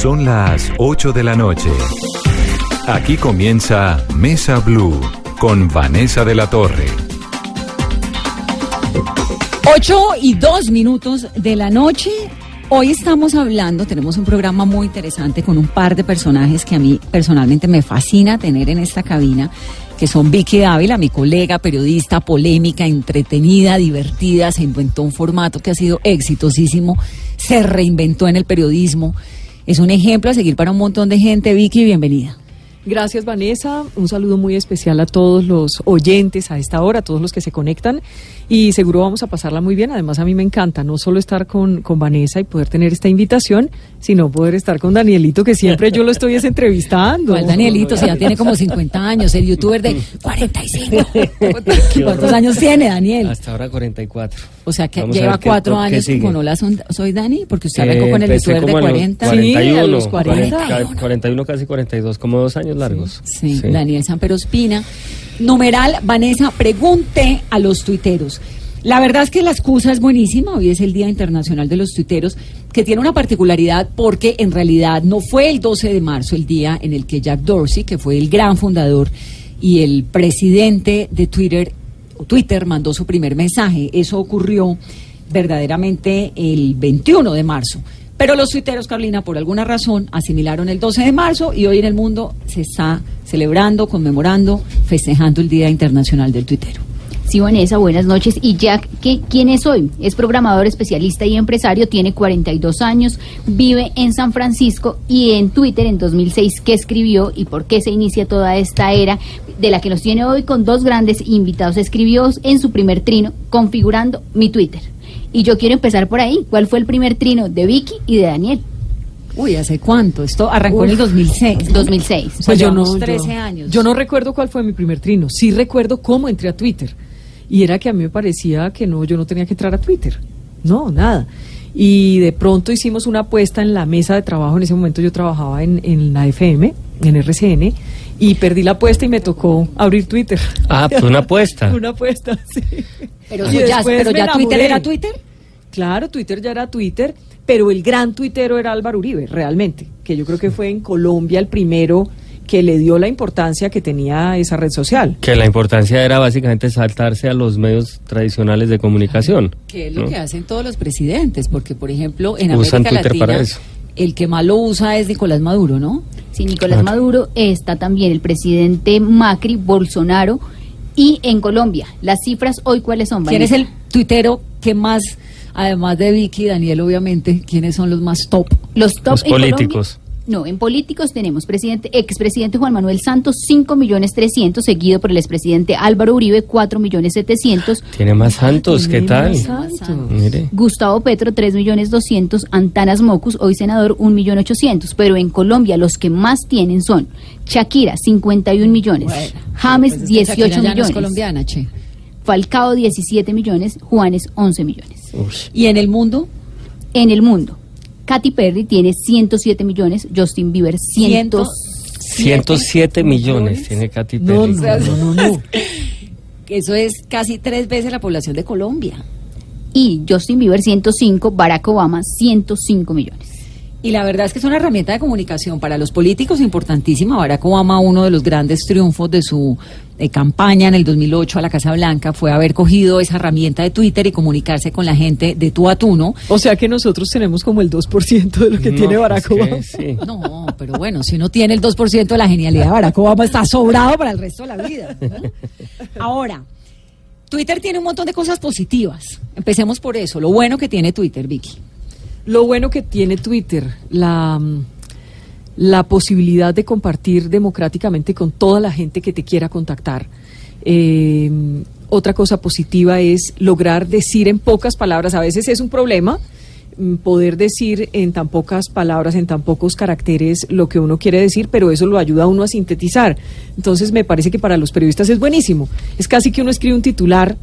Son las 8 de la noche. Aquí comienza Mesa Blue con Vanessa de la Torre. 8 y 2 minutos de la noche. Hoy estamos hablando, tenemos un programa muy interesante con un par de personajes que a mí personalmente me fascina tener en esta cabina, que son Vicky Dávila, mi colega, periodista, polémica, entretenida, divertida, se inventó un formato que ha sido exitosísimo, se reinventó en el periodismo. Es un ejemplo a seguir para un montón de gente. Vicky, bienvenida. Gracias Vanessa, un saludo muy especial a todos los oyentes a esta hora, a todos los que se conectan y seguro vamos a pasarla muy bien. Además a mí me encanta no solo estar con, con Vanessa y poder tener esta invitación, sino poder estar con Danielito, que siempre yo lo estoy entrevistando. ¿Cuál Danielito? Si ya tiene como 50 años, el youtuber de 45. ¿Cuántos años tiene Daniel? Hasta ahora 44. O sea que Vamos lleva ver cuatro qué años con Hola Soy Dani, porque usted Eh, arrancó con el empecé youtuber de como a los 40. Sí, a 41, los 40. 40, 41, casi 42, como dos años largos. Sí, Daniel Samperospina. Numeral, Vanessa, pregunte a los tuiteros. La verdad es que la excusa es buenísima, hoy es el Día Internacional de los Tuiteros, que tiene una particularidad porque en realidad no fue el 12 de marzo el día en el que Jack Dorsey, que fue el gran fundador y el presidente de Twitter, Twitter mandó su primer mensaje. Eso ocurrió verdaderamente el 21 de marzo. Pero los tuiteros, Carolina, por alguna razón, asimilaron el 12 de marzo y hoy en el mundo se está celebrando, conmemorando, festejando el Día Internacional del Tuitero. Sí, Vanessa, buenas noches. Y Jack, ¿qué, ¿quién es hoy? Es programador, especialista y empresario, tiene 42 años, vive en San Francisco y en Twitter en 2006, ¿qué escribió y por qué se inicia toda esta era de la que nos tiene hoy con dos grandes invitados? Escribió en su primer trino, configurando mi Twitter. Y yo quiero empezar por ahí. ¿Cuál fue el primer trino de Vicky y de Daniel? Uy, ¿hace cuánto? Esto arrancó en el 2006. ¿no? 2006. O sea, Pues yo no, 13 yo- años. Yo no recuerdo cuál fue mi primer trino. Sí recuerdo cómo entré a Twitter. Y era que a mí me parecía que no, yo no tenía que entrar a Twitter. No, nada. Y de pronto hicimos una apuesta en la mesa de trabajo. En ese momento yo trabajaba en, en la FM, en RCN, y perdí la apuesta y me tocó abrir Twitter. Ah, pues una apuesta. una apuesta, sí. Pero, Y ya, pero ya Twitter era Twitter. Claro, Twitter ya era Twitter, pero el gran tuitero era Álvaro Uribe, realmente, que yo creo que fue en Colombia el primero que le dio la importancia que tenía esa red social. Que la importancia era básicamente saltarse a los medios tradicionales de comunicación. Que es lo ¿no? que hacen todos los presidentes, porque por ejemplo en Usan América Twitter Latina para eso. el que más lo usa es Nicolás Maduro, ¿no? Sí, Nicolás Claro. Maduro está también el presidente Macri, Bolsonaro y en Colombia. Las cifras hoy cuáles son? ¿Quién es el tuitero que más, además de Vicky y Daniel, obviamente, quiénes son los más top? los top Los en Colombia? No, en políticos tenemos presidente, expresidente Juan Manuel Santos, 5 millones 300, seguido por el expresidente Álvaro Uribe, 4 millones 700, Tiene más santos, ¿qué tal? santos. Mire. Gustavo Petro, 3 millones 200, Antanas Mocus, hoy senador, 1 millón 800. Pero en Colombia los que más tienen son Shakira, 51 millones, Bueno, James, pues es que Shakira 18 ya no es millones, colombiana, che. Falcao, 17 millones, Juanes, 11 millones. Uy. ¿Y en el mundo? En el mundo, Katy Perry tiene 107 millones, Justin Bieber 100, 107 millones tiene Katy No, Perry. no, no, no, no. Eso es casi tres veces la población de Colombia. y Justin Bieber 105, Barack Obama 105 millones. Y la verdad es que es una herramienta de comunicación para los políticos importantísima. Barack Obama, uno de los grandes triunfos de su eh, campaña en el 2008 a la Casa Blanca fue haber cogido esa herramienta de Twitter y comunicarse con la gente de tú a tú, ¿no? O sea que nosotros tenemos como el 2% de lo que No, tiene pues Barack que Obama. sí. No, pero bueno, si uno tiene el 2% de la genialidad de Barack Obama, está sobrado para el resto de la vida. ¿no? Ahora, Twitter tiene un montón de cosas positivas. Empecemos por eso, lo bueno que tiene Twitter, Vicky. Lo bueno que tiene Twitter, la, mm, la posibilidad de compartir democráticamente con toda la gente que te quiera contactar. Eh, otra cosa positiva es lograr decir en pocas palabras, a veces es un problema mm, poder decir en tan pocas palabras, en tan pocos caracteres lo que uno quiere decir, pero eso lo ayuda a uno a sintetizar. Entonces me parece que para los periodistas es buenísimo. Es casi que uno escribe un titular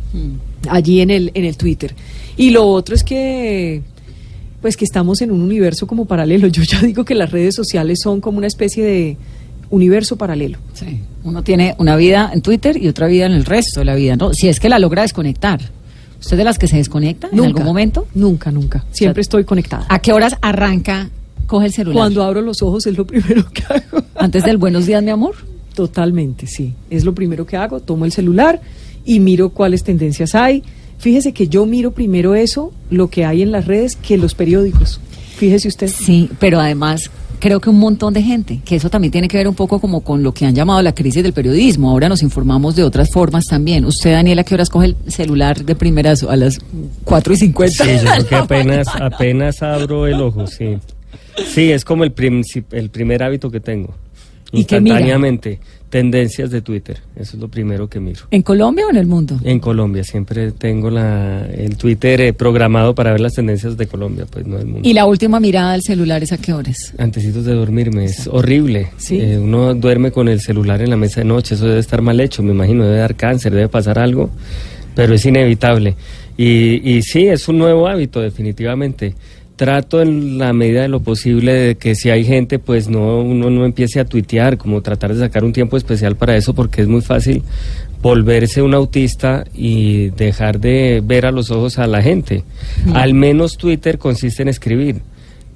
allí en el, en el Twitter. Y lo otro es que pues que estamos en un universo como paralelo. Yo ya digo que las redes sociales son como una especie de universo paralelo. Sí. Uno tiene una vida en Twitter y otra vida en el resto de la vida, ¿no? Si es que la logra desconectar. ¿Usted de las que se desconecta en algún momento? Nunca, nunca. Siempre O sea, estoy conectada. ¿A qué horas arranca coge el celular? Cuando abro los ojos es lo primero que hago. Antes del buenos días, mi amor. Totalmente, sí. Es lo primero que hago. Tomo el celular y miro cuáles tendencias hay. Fíjese que yo miro primero eso, lo que hay en las redes, que los periódicos. Fíjese usted. Sí, pero además creo que un montón de gente, que eso también tiene que ver un poco como con lo que han llamado la crisis del periodismo. Ahora nos informamos de otras formas también. Usted, Daniela, ¿qué horas coge el celular de primeras a las 4 y 50? Sí, yo creo que apenas, apenas abro el ojo, sí. Sí, es como el, el primer hábito que tengo. Instantáneamente, tendencias de Twitter. Eso es lo primero que miro. ¿En Colombia o en el mundo? En Colombia siempre tengo la, el Twitter eh, programado para ver las tendencias de Colombia, pues no del mundo. ¿Y la última mirada al celular es a qué horas? Antecitos de dormirme, es horrible. Sí. Eh, uno duerme con el celular en la mesa de noche, eso debe estar mal hecho, me imagino, debe dar cáncer, debe pasar algo, pero es inevitable. Y, y sí, es un nuevo hábito, definitivamente. Trato en la medida de lo posible de que si hay gente, pues no uno no empiece a tuitear, como tratar de sacar un tiempo especial para eso, porque es muy fácil volverse un autista y dejar de ver a los ojos a la gente. Al menos Twitter consiste en escribir.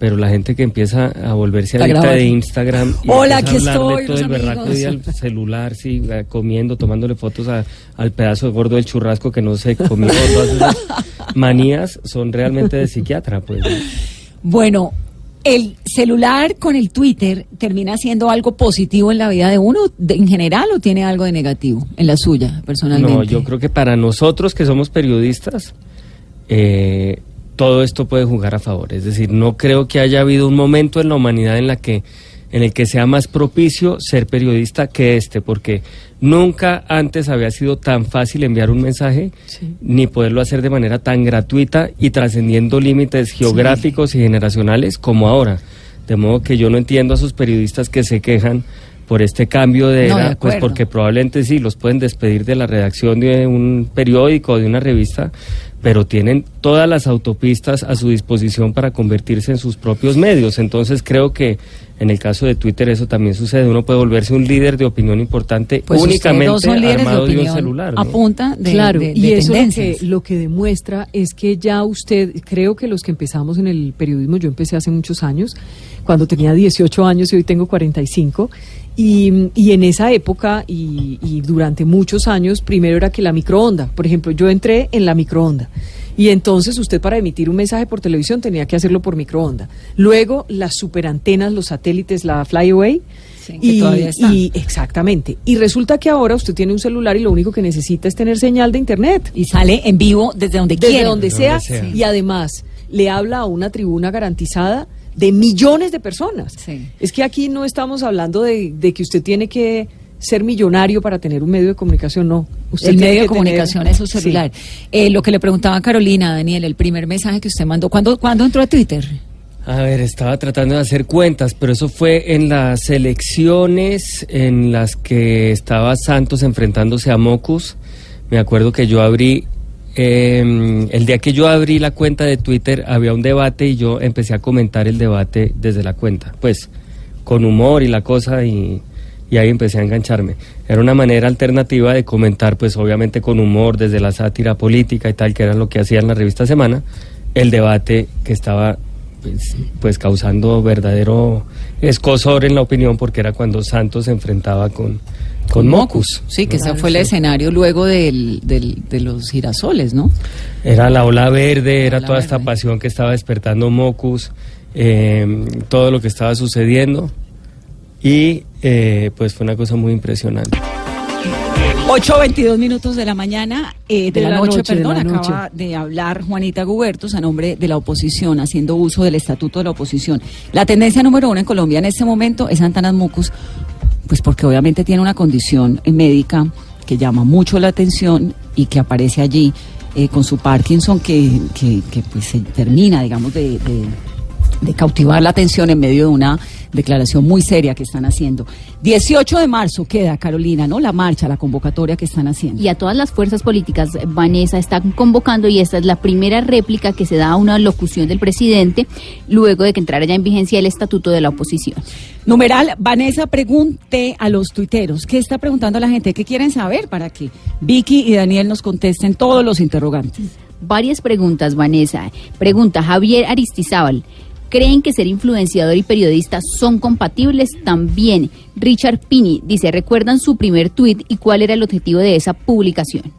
Pero la gente que empieza a volverse adicta de Instagram y Hola, empieza a aquí hablar estoy, de todo los el berraco amigos. día al celular, sí, eh, comiendo, tomándole fotos a- al pedazo de gordo del churrasco que no se comió. Todas esas manías son realmente de psiquiatra, pues. Bueno, ¿el celular con el Twitter termina siendo algo positivo en la vida de uno de- en general o tiene algo de negativo en la suya, personalmente? No, yo creo que para nosotros que somos periodistas, eh, todo esto puede jugar a favor. Es decir, no creo que haya habido un momento en la humanidad en la que en el que sea más propicio ser periodista que este, porque nunca antes había sido tan fácil enviar un mensaje, Sí. ni poderlo hacer de manera tan gratuita y trascendiendo límites geográficos y generacionales como ahora. De modo que yo no entiendo a sus periodistas que se quejan por este cambio de No, de era, pues porque probablemente sí, los pueden despedir de la redacción de un periódico o de una revista, pero tienen todas las autopistas a su disposición para convertirse en sus propios medios. Entonces creo que en el caso de Twitter eso también sucede. Uno puede volverse un líder de opinión importante Pues únicamente líderes de armado de un celular. ¿no? a punta de, claro, de- y de eso lo que, lo que demuestra es que ya usted, creo que los que empezamos en el periodismo, yo empecé hace muchos años, cuando tenía 18 años y hoy tengo 45, y, y en esa época y, y durante muchos años, primero era que la microonda, por ejemplo, yo entré en la microonda. Y entonces usted para emitir un mensaje por televisión tenía que hacerlo por microonda. Luego las superantenas, los satélites, la Flyaway. Sí, que y, todavía está. y- exactamente. Y resulta que ahora usted tiene un celular y lo único que necesita es tener señal de internet. Y sale en vivo desde donde Desde quiera. donde Desde sea, donde sea. y además le habla a una tribuna garantizada de millones de personas. Sí. Es que aquí no estamos hablando de, de que usted tiene que ser millonario para tener un medio de comunicación, no. Usted el medio de comunicación tener- es su celular. Eh, lo que le preguntaba a Carolina, Daniel, el primer mensaje que usted mandó, ¿cuándo, ¿cuándo entró a Twitter? A ver, estaba tratando de hacer cuentas, pero eso fue en las elecciones en las que estaba Santos enfrentándose a Mocus. Me acuerdo que yo abrí, eh, el día que yo abrí la cuenta de Twitter había un debate y yo empecé a comentar el debate desde la cuenta, pues con humor y la cosa y, y ahí empecé a engancharme. Era una manera alternativa de comentar, pues obviamente con humor, desde la sátira política y tal, que era lo que hacía en la revista Semana, el debate que estaba pues, pues causando verdadero escosor en la opinión porque era cuando Santos se enfrentaba con, con Mocus. Sí, que ese fue el escenario luego del, del- de los girasoles, ¿no? Era la ola verde, era ola toda esta pasión que estaba despertando Mocus, eh, todo lo que estaba sucediendo y eh, pues fue una cosa muy impresionante. 8.22 minutos de la mañana, eh, de, De la, la noche, noche, de perdón, la acaba de hablar Juanita Gubertos a nombre de la oposición, haciendo uso del estatuto de la oposición. La tendencia número uno en Colombia en este momento es Antanas Mucus, pues porque obviamente tiene una condición eh, médica que llama mucho la atención y que aparece allí eh, con su Parkinson que, que, que, pues se termina, digamos, de- de, de cautivar la atención en medio de una declaración muy seria que están haciendo. 18 de marzo queda, Carolina, ¿no? La marcha, la convocatoria que están haciendo. Y a todas las fuerzas políticas, Vanessa están convocando y esta es la primera réplica que se da a una locución del presidente luego de que entrara ya en vigencia el estatuto de la oposición. Numeral, Vanessa, pregunte a los tuiteros. ¿Qué está preguntando la gente? ¿Qué quieren saber para que Vicky y Daniel nos contesten todos los interrogantes? Varias preguntas, Vanessa. Pregunta Javier Aristizábal. ¿Creen que ser influenciador y periodista son compatibles? También Richard Pini dice, ¿recuerdan su primer tuit y cuál era el objetivo de esa publicación?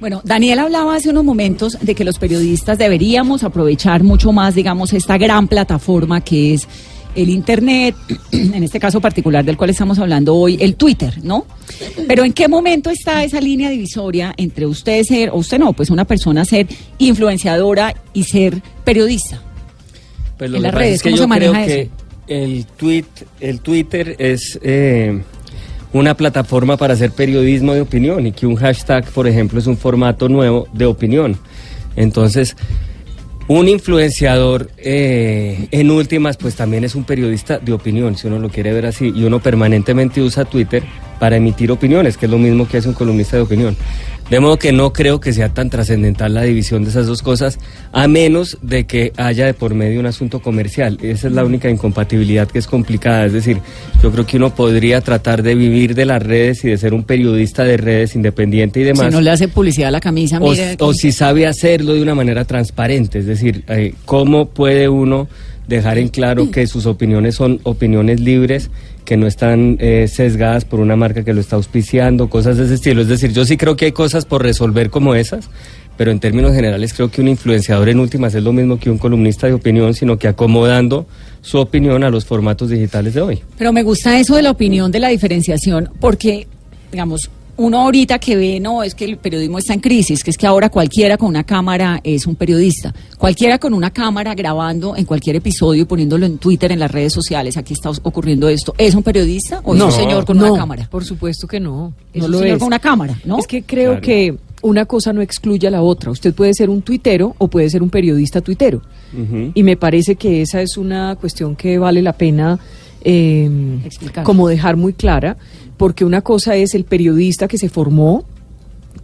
Bueno, Daniel hablaba hace unos momentos de que los periodistas deberíamos aprovechar mucho más, digamos, esta gran plataforma que es el Internet, en este caso particular del cual estamos hablando hoy, el Twitter, ¿no? Pero ¿en qué momento está esa línea divisoria entre usted ser, o usted no, pues una persona ser influenciadora y ser periodista? Pues lo En que las pasa redes, es que ¿cómo yo se maneja creo que eso? el tweet, el Twitter es eh, una plataforma para hacer periodismo de opinión y que un hashtag, por ejemplo, es un formato nuevo de opinión. Entonces, un influenciador, eh, en últimas, pues también es un periodista de opinión, si uno lo quiere ver así, y uno permanentemente usa Twitter para emitir opiniones, que es lo mismo que hace un columnista de opinión. De modo que no creo que sea tan trascendental la división de esas dos cosas, a menos de que haya de por medio un asunto comercial. Esa es la única incompatibilidad que es complicada. Es decir, yo creo que uno podría tratar de vivir de las redes y de ser un periodista de redes independiente y demás. Si no le hace publicidad a la camisa, O, mire. o si sabe hacerlo de una manera transparente, es decir, eh, cómo puede uno dejar en claro que sus opiniones son opiniones libres, que no están eh, sesgadas por una marca que lo está auspiciando, cosas de ese estilo. Es decir, yo sí creo que hay cosas por resolver como esas, pero en términos generales creo que un influenciador en últimas es lo mismo que un columnista de opinión, sino que acomodando su opinión a los formatos digitales de hoy. Pero me gusta eso de la opinión, de la diferenciación, porque, digamos, uno ahorita que ve, no, es que el periodismo está en crisis, que es que ahora cualquiera con una cámara es un periodista. Cualquiera con una cámara grabando en cualquier episodio y poniéndolo en Twitter, en las redes sociales, aquí está ocurriendo esto, ¿es un periodista o es un señor con no, una cámara? Por supuesto que no. Es no un lo señor es. con una cámara, ¿no? Es que creo Claro. que una cosa no excluye a la otra. Usted puede ser un tuitero o puede ser un periodista tuitero. Y me parece que esa es una cuestión que vale la pena eh, Explicar. como dejar muy clara, porque una cosa es el periodista que se formó,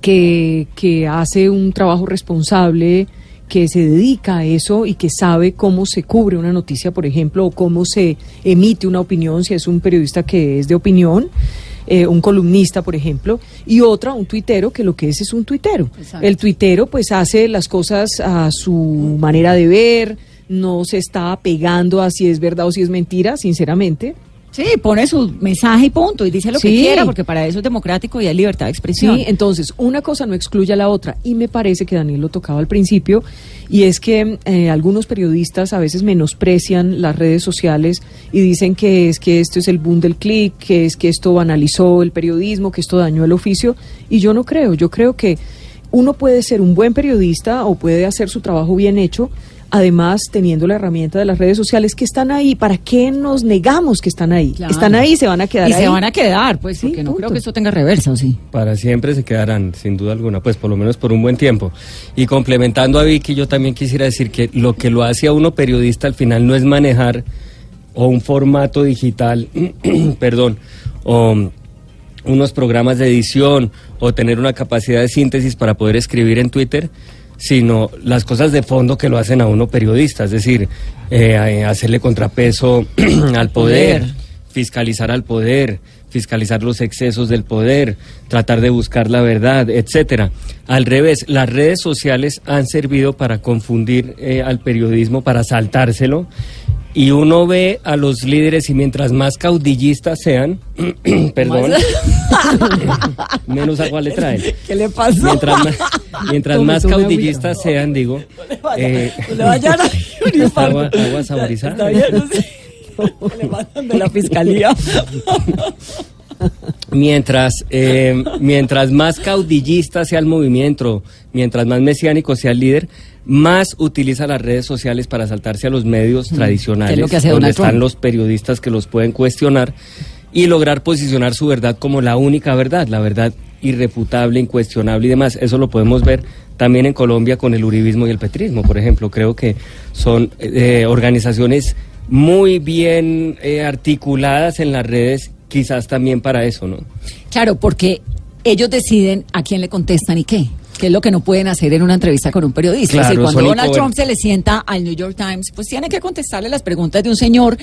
que, que hace un trabajo responsable, que se dedica a eso y que sabe cómo se cubre una noticia, por ejemplo, o cómo se emite una opinión, si es un periodista que es de opinión. eh, un columnista, por ejemplo, y otra, un tuitero, que lo que es es un tuitero. Exacto. El tuitero pues hace las cosas a su manera de ver, no se está pegando a si es verdad o si es mentira, sinceramente. Sí, pone su mensaje y punto, y dice lo que quiera, porque para eso es democrático y hay libertad de expresión. Sí, entonces una cosa no excluye a la otra y me parece que Daniel lo tocaba al principio y es que eh, algunos periodistas a veces menosprecian las redes sociales y dicen que es que esto es el boom del click, que es que esto banalizó el periodismo, que esto dañó el oficio y yo no creo, yo creo que uno puede ser un buen periodista o puede hacer su trabajo bien hecho. Además, teniendo la herramienta de las redes sociales que están ahí, ¿para qué nos negamos que están ahí? Claro. Están ahí, se van a quedar y ahí. se van a quedar, pues, Sí, porque no punto. creo que esto tenga reversa, ¿o sí? Para siempre se quedarán, sin duda alguna, pues por lo menos por un buen tiempo. Y complementando a Vicky, yo también quisiera decir que lo que lo hace a uno periodista al final no es manejar o un formato digital, perdón, o unos programas de edición o tener una capacidad de síntesis para poder escribir en Twitter, sino las cosas de fondo que lo hacen a uno periodista, es decir, eh, eh, hacerle contrapeso al poder, Poder. fiscalizar al poder, fiscalizar los excesos del poder, tratar de buscar la verdad, etcétera. Al revés, las redes sociales han servido para confundir eh, al periodismo, para saltárselo. Y uno ve a los líderes y mientras más caudillistas sean, perdón, menos agua le traen. ¿Qué le pasó? Mientras más, mientras caudillistas sean, digo, eh, le vayan a un infarto. agua, agua saborizada. No. Le mandan de la fiscalía. Mientras, eh, mientras más caudillista sea el movimiento, mientras más mesiánico sea el líder, más utiliza las redes sociales para saltarse a los medios tradicionales, que es lo que hace donde Donald están Trump. los periodistas que los pueden cuestionar y lograr posicionar su verdad como la única verdad, la verdad irrefutable, incuestionable y demás. Eso lo podemos ver también en Colombia con el uribismo y el petrismo, por ejemplo. Creo que son eh, organizaciones muy bien eh, articuladas en las redes, quizás también para eso, ¿no? Claro, porque ellos deciden a quién le contestan y qué. Que es lo que no pueden hacer en una entrevista con un periodista. Claro, es decir, cuando Donald Trump se le sienta al New York Times, pues tiene que contestarle las preguntas de un señor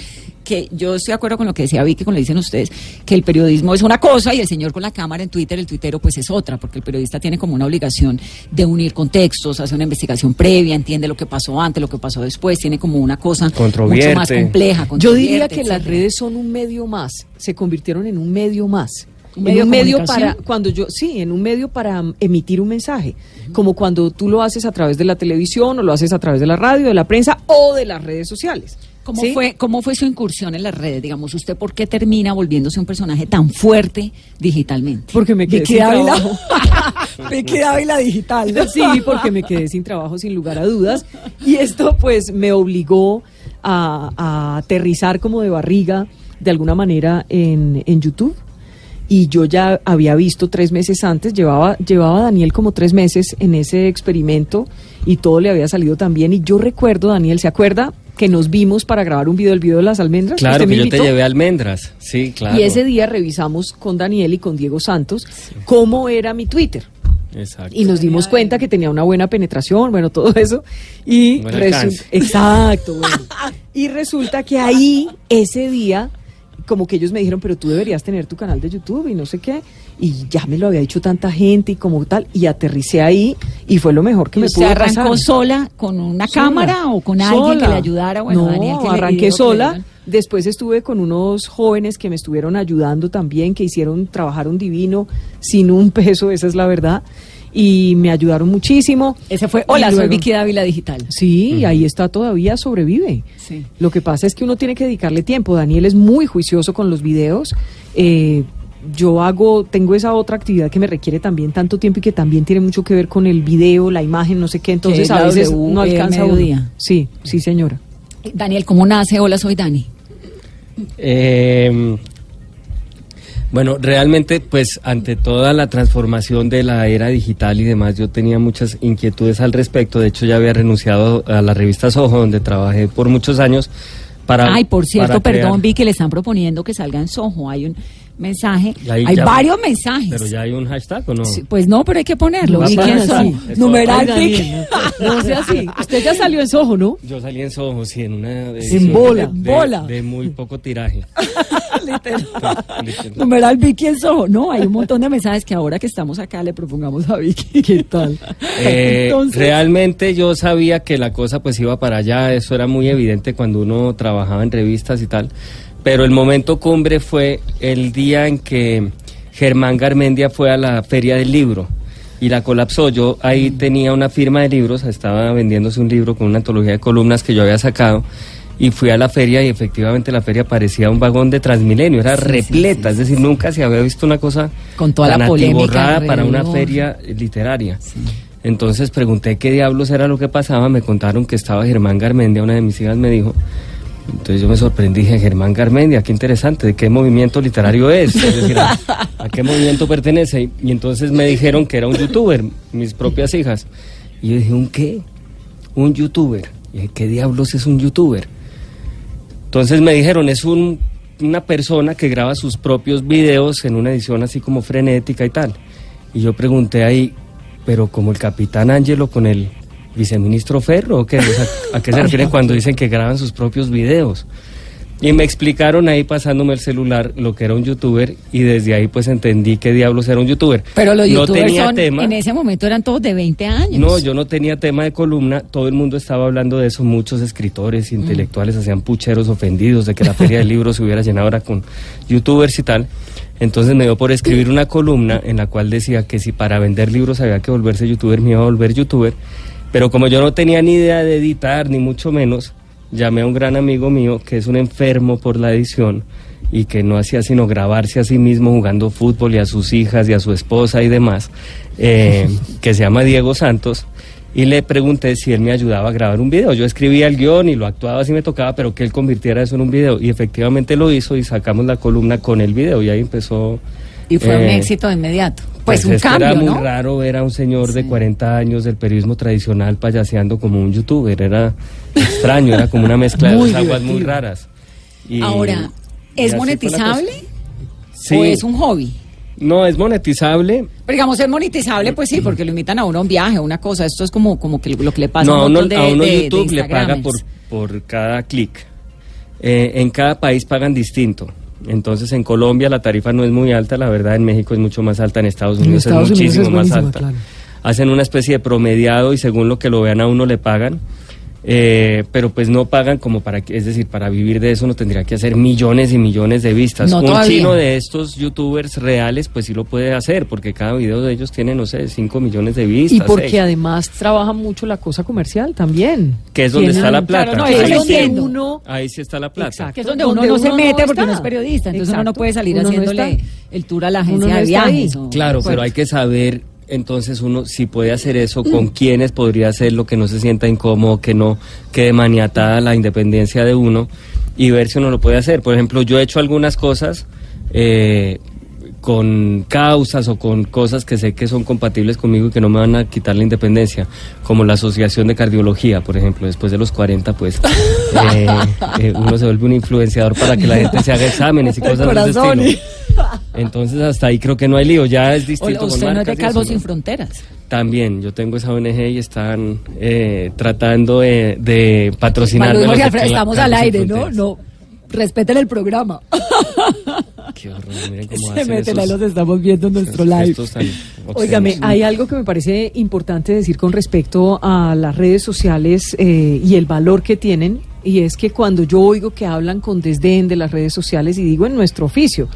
que yo estoy de acuerdo con lo que decía Vicky, con lo que dicen ustedes, que el periodismo es una cosa y el señor con la cámara en Twitter, el tuitero, pues es otra, porque el periodista tiene como una obligación de unir contextos, hace una investigación previa, entiende lo que pasó antes, lo que pasó después, tiene como una cosa mucho más compleja. Yo diría que las redes son un medio más, se convirtieron en un medio más. ¿Un En un medio para cuando yo sí, en un medio para emitir un mensaje, como cuando tú lo haces a través de la televisión o lo haces a través de la radio, de la prensa o de las redes sociales. ¿Cómo, ¿Sí? fue, ¿Cómo fue su incursión en las redes? Digamos, ¿usted por qué termina volviéndose un personaje tan fuerte digitalmente? Porque me quedé Vicky sin Dávila. trabajo. Vicky Dávila digital. Sí, porque me quedé sin trabajo sin lugar a dudas. Y esto pues me obligó a, a aterrizar como de barriga de alguna manera en, en YouTube. Y yo ya había visto tres meses antes, llevaba, llevaba a Daniel como tres meses en ese experimento y todo le había salido tan bien. Y yo recuerdo, Daniel, ¿se acuerda que nos vimos para grabar un video, el video de las almendras? Claro me que yo te llevé almendras, sí, claro. Y ese día revisamos con Daniel y con Diego Santos cómo era mi Twitter. Exacto. Y nos dimos cuenta que tenía una buena penetración, bueno, todo eso. Y. Exacto, bueno. Y resulta que ahí, ese día, como que ellos me dijeron, pero tú deberías tener tu canal de YouTube y no sé qué. Y ya me lo había dicho tanta gente y como tal. Y aterricé ahí y fue lo mejor que me ¿Usted pudo arrancó pasar. sola con una Sola. cámara o con alguien que le ayudara? Bueno, no, Daniel, que arranqué que sola. Después estuve con unos jóvenes que me estuvieron ayudando también, que hicieron, trabajaron divino, sin un peso, esa es la verdad. Y me ayudaron muchísimo. Ese fue, hola, soy Vicky Dávila Digital. Sí, ahí está todavía, sobrevive. Sí. Lo que pasa es que uno tiene que dedicarle tiempo. Daniel es muy juicioso con los videos. Eh, yo hago, tengo esa otra actividad que me requiere también tanto tiempo y que también tiene mucho que ver con el video, la imagen, no sé qué. Entonces es a veces W, no alcanza uno. mediodía. Sí, sí, señora. Daniel, ¿cómo nace Hola, soy Dani? Eh, bueno, realmente, pues ante toda la transformación de la era digital y demás, yo tenía muchas inquietudes al respecto. De hecho, ya había renunciado a la revista Soho, donde trabajé por muchos años. Para, Ay, por cierto, crear- perdón, vi que le están proponiendo que salga en Soho. Hay un mensaje, hay varios mensajes. Pero ya hay un hashtag o no? Sí, pues no, pero hay que ponerlo. No, sí. Numeral no, sea así. Usted ya salió en Soho, ¿no? Yo salí en Soho, sí, en una En bola. de, Bola. de muy poco tiraje. Literal. Numeral Vicky en Soho. No, hay un montón de mensajes que ahora que estamos acá le propongamos a Vicky. ¿Qué tal? Eh, Entonces- realmente yo sabía que la cosa pues iba para allá, eso era muy evidente cuando uno trabajaba en revistas y tal, pero el momento cumbre fue el día en que Germán Garmendia fue a la feria del libro y la colapsó. Yo ahí tenía una firma de libros, estaba vendiéndose un libro con una antología de columnas que yo había sacado. Y fui a la feria y efectivamente la feria parecía un vagón de Transmilenio, era Sí, repleta, sí, es decir, nunca se había visto una cosa Con toda la tan polémica atiborrada para una feria literaria. Entonces pregunté qué diablos era lo que pasaba, me contaron que estaba Germán Garmendia, una de mis hijas me dijo. Entonces yo me sorprendí, dije, Germán Garmendia, qué interesante, ¿de qué movimiento literario es? Es decir, ¿a, a qué movimiento pertenece? Y, y entonces me dijeron que era un youtuber, mis propias hijas. Y yo dije, ¿un qué? Un youtuber. Y dije, ¿qué diablos es un youtuber? Entonces me dijeron, es un, una persona que graba sus propios videos en una edición así como frenética y tal. Y yo pregunté ahí, pero como el capitán Ángelo con el viceministro Ferro, ¿o qué? O sea, ¿A qué se refieren cuando dicen que graban sus propios videos? Y me explicaron ahí pasándome el celular lo que era un youtuber y desde ahí pues entendí qué diablos era un youtuber. Pero los no youtubers tenía son, tema. en ese momento eran todos de 20 años. No, yo no tenía tema de columna, todo el mundo estaba hablando de eso, muchos escritores, Mm. intelectuales hacían pucheros ofendidos de que la feria del libro se hubiera llenado ahora con youtubers y tal. Entonces me dio por escribir una columna en la cual decía que si para vender libros había que volverse youtuber, me iba a volver youtuber. Pero como yo no tenía ni idea de editar, ni mucho menos, llamé a un gran amigo mío que es un enfermo por la edición y que no hacía sino grabarse a sí mismo jugando fútbol y a sus hijas y a su esposa y demás, eh, que se llama Diego Santos, y le pregunté si él me ayudaba a grabar un video. Yo escribía el guion y lo actuaba si me tocaba, pero que él convirtiera eso en un video. Y efectivamente lo hizo y sacamos la columna con el video y ahí empezó... Y fue un eh, éxito de inmediato. Pues, un es que cambio, era muy ¿no? raro ver a un señor de Sí. 40 años del periodismo tradicional payaseando como un youtuber. Era extraño, era como una mezcla de dos aguas muy raras. Y- Ahora, ¿es monetizable Sí. o es un hobby? No, es monetizable. Pero digamos, es monetizable, pues sí, porque lo invitan a uno a un viaje, a una cosa. Esto es como, como que lo que le pasa no, a un uno, de, a uno de- de YouTube le paga por, por cada clic. Eh, en cada país pagan distinto. Entonces en Colombia la tarifa no es muy alta, la verdad en México es mucho más alta, en Estados En Unidos Estados es Unidos muchísimo es más alta. claro. Hacen una especie de promediado y según lo que lo vean a uno le pagan. Eh, pero pues no pagan como para que, es decir, para vivir de eso no tendría que hacer millones y millones de vistas. No Un todavía. chino de estos youtubers reales pues sí lo puede hacer porque cada video de ellos tiene, no sé, 5 millones de vistas. Y porque seis. además trabaja mucho la cosa comercial también. Que es donde está la plata. Claro, no, Ahí es donde uno Ahí sí está la plata. Exacto. Que es donde, uno no se mete porque uno es periodista, entonces uno no puede salir haciéndole el tour a la agencia no de viajes. Claro, pero hay que saber entonces uno si puede hacer eso, con quiénes podría hacerlo, que no se sienta incómodo, que no quede maniatada la independencia de uno y ver si uno lo puede hacer. Por ejemplo, yo he hecho algunas cosas eh, con causas o con cosas que sé que son compatibles conmigo y que no me van a quitar la independencia, como la Asociación de Cardiología, por ejemplo, después de los 40, pues eh, eh, uno se vuelve un influenciador para que la gente se haga exámenes y Del cosas de ese corazón. estilo. Entonces hasta ahí creo que no hay lío, ya es distinto. usted no es de Calvos. Sin Fronteras. También, yo tengo esa ONG y están eh, tratando de, de Cla- estamos al aire, ¿no? No, respeten el programa. Qué horror, miren cómo Se hacen meten, esos- los estamos viendo en nuestro live. Óigame, hay algo que me parece importante decir con respecto a las redes sociales eh, y el valor que tienen, y es que cuando yo oigo que hablan con desdén de las redes sociales, y digo en nuestro oficio,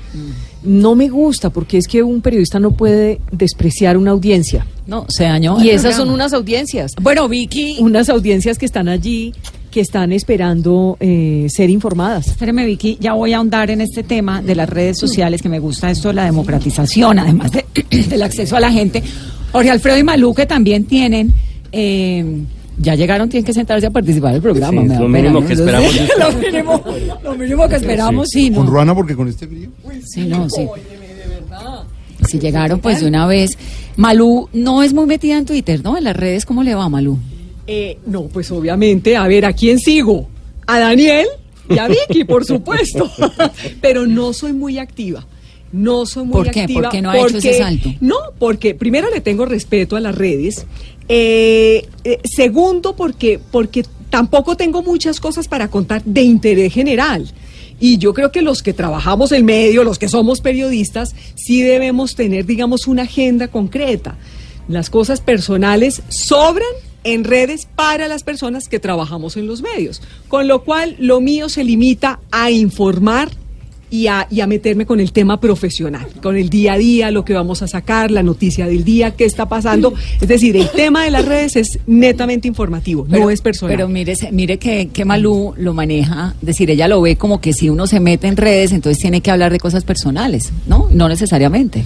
no me gusta porque es que un periodista no puede despreciar una audiencia. No, se dañó. Y esas son unas audiencias, Bueno, Vicky. unas audiencias que están allí, que están esperando eh, ser informadas. Espéreme, Vicky, ya voy a ahondar en este tema de las redes sociales, que me gusta esto de la democratización, además de- del acceso a la gente. Jorge Alfredo y Malú, que también tienen, eh, ya llegaron, tienen que sentarse a participar del programa. Sí, me lo pena, mínimo ¿no? que esperamos de usted. lo, mínimo, lo mínimo que esperamos, sí, Con ¿no? Ruana porque con este frío. Sí, no, sí. Si llegaron, pues de una vez. Malú no es muy metida en Twitter, ¿no? En las redes, ¿cómo le va, Malú? Eh, no, pues obviamente, a ver, ¿a quién sigo? A Daniel y a Vicky, por supuesto. Pero no soy muy activa. No soy muy ¿Por qué? activa. ¿Por qué no ha hecho ese salto? No, porque primero le tengo respeto a las redes. Eh, eh, segundo, porque, porque tampoco tengo muchas cosas para contar de interés general. Y yo creo que los que trabajamos en medio, los que somos periodistas, sí debemos tener, digamos, una agenda concreta. Las cosas personales sobran en redes para las personas que trabajamos en los medios. Con lo cual, lo mío se limita a informar y a, y a meterme con el tema profesional, con el día a día, lo que vamos a sacar, la noticia del día, qué está pasando. Es decir, el tema de las redes es netamente informativo, no es personal. Pero mire, mire que, que Malú lo maneja, es decir, ella lo ve como que si uno se mete en redes, entonces tiene que hablar de cosas personales, ¿no? No necesariamente.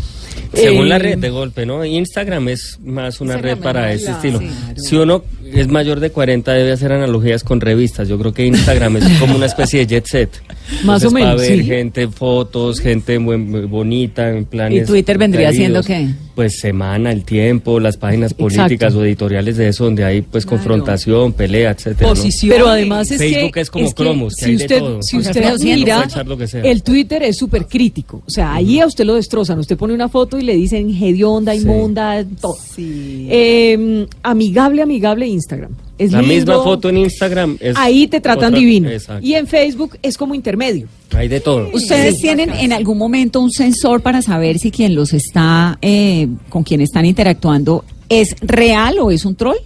Según la Eh, red de golpe, ¿no? Instagram es más una Instagram red para es ese estilo. claro. Si uno es mayor de 40 debe hacer analogías con revistas. Yo creo que Instagram es como una especie de jet set. Más o menos, Para ver sí. gente, fotos, gente muy, muy bonita en planes. ¿Y Twitter vendría siendo qué? Pues semana, el tiempo, las páginas políticas Exacto. o editoriales de eso donde hay pues confrontación, pelea, etcétera. ¿no? Posición. Pero además es Facebook que es como que cromos, que si hay de usted, todo. si usted sí, mira, puede echar lo que sea. el Twitter es súper crítico. O sea, ahí a usted lo destrozan. Usted pone una foto y le dicen hedionda, Sí. inmunda, todo. Eh, amigable, amigable Instagram. Es La lindo. misma foto en Instagram es Ahí te tratan otra- divino. Exacto. Y en Facebook es como intermedio. Hay de todo. ¿Ustedes tienen en algún momento un sensor para saber si quien los está, eh, con quien están interactuando, es real o es un troll?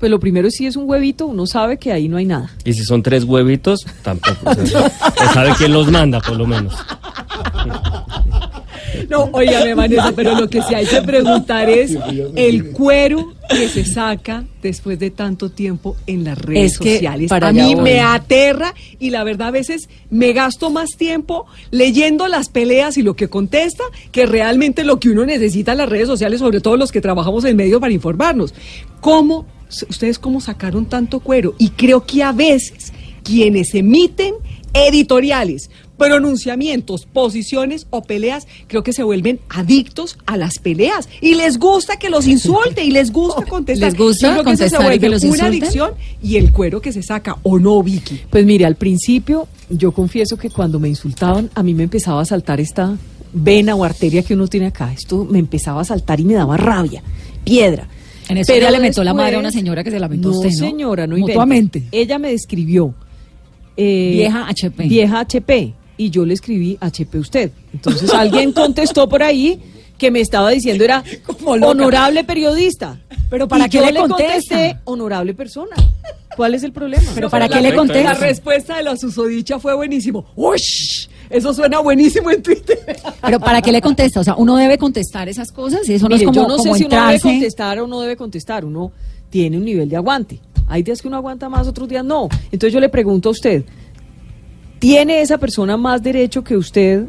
Pues lo primero, si es un huevito, uno sabe que ahí no hay nada. Y si son tres huevitos, tampoco. o sea, sabe quién los manda, por lo menos. No, óigame, Vanessa, pero lo que sí hay que preguntar es el cuero que se saca después de tanto tiempo en las redes Es que sociales. para A mí voy. me aterra y la verdad a veces me gasto más tiempo leyendo las peleas y lo que contesta que realmente lo que uno necesita en las redes sociales, sobre todo los que trabajamos en medio para informarnos. ¿Cómo, ustedes cómo sacaron tanto cuero? Y creo que a veces quienes emiten editoriales, pronunciamientos, posiciones o peleas, creo que se vuelven adictos a las peleas y les gusta que los insulte y les gusta contestar. ¿Les gusta creo que se contestar y que vuelve los una insulten? adicción y el cuero que se saca o no, Vicky. Pues mire, al principio yo confieso que cuando me insultaban a mí me empezaba a saltar esta vena o arteria que uno tiene acá. Esto me empezaba a saltar y me daba rabia, piedra. En eso ya le mentó la madre a una señora que se la mentó no, usted, ¿no? señora, no Mutuamente. Ella me describió. eh, Vieja HP. Vieja HP. Y yo le escribí HP usted. Entonces alguien contestó por ahí que me estaba diciendo era honorable periodista. Pero ¿para qué yo le contesté honorable persona. ¿Cuál es el problema? Pero ¿para qué le es- La respuesta de la susodicha fue buenísimo. ¡Ush! Eso suena buenísimo en Twitter. Pero ¿para qué le contesta? O sea, uno debe contestar esas cosas y eso Mire, no es como, yo no sé como si uno debe contestar o no debe contestar. Uno tiene un nivel de aguante. Hay días que uno aguanta más, otros días no. Entonces yo le pregunto a usted, ¿tiene esa persona más derecho que usted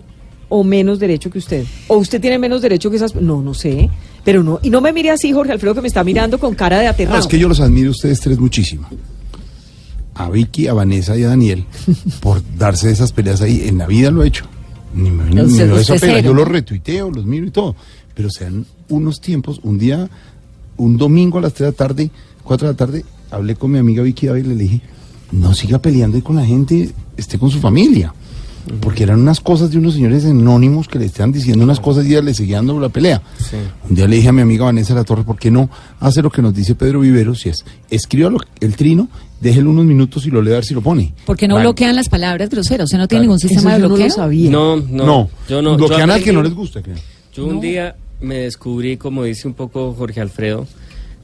o menos derecho que usted? ¿O usted tiene menos derecho que esas No, no sé. Pero no. Y no me mire así, Jorge Alfredo, que me está mirando con cara de aterrado. No, es que yo los admiro a ustedes tres muchísimo. A Vicky, a Vanessa y a Daniel por darse esas peleas ahí. En la vida lo he hecho. Ni me, ni me Usted- doy esa cero. Yo los retuiteo, los miro y todo. Pero sean unos tiempos, un día, un domingo a las 3 de la tarde, 4 de la tarde, hablé con mi amiga Vicky Ávila y le dije, no siga peleando ahí con la gente, esté con su familia. Porque eran unas cosas de unos señores anónimos que le estaban diciendo unas cosas y ella le seguía dando la pelea. Sí. Un día le dije a mi amiga Vanessa La Torre, ¿por qué no hace lo que nos dice Pedro Viveros? Si es, escriba lo- el trino, déjelo unos minutos y lo lee a ver si lo pone. Porque no Vale. bloquean las palabras groseras. Usted no tiene Claro. ningún sistema Eso de no bloqueo. lo sabía. No, no, No, yo no. bloquean yo al que no les gusta. creo. Yo un día me descubrí, como dice un poco Jorge Alfredo,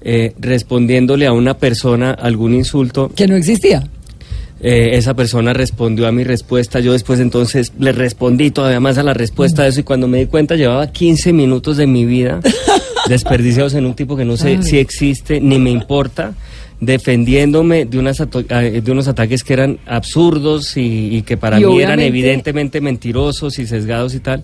eh, respondiéndole a una persona algún insulto. Que no existía. Eh, esa persona respondió a mi respuesta. Yo después entonces le respondí todavía más a la respuesta de eso y cuando me di cuenta llevaba 15 minutos de mi vida desperdiciados en un tipo que no sé si existe ni me importa defendiéndome de, unas de unos ataques que eran absurdos y, y que para Y mí eran evidentemente mentirosos y sesgados y tal.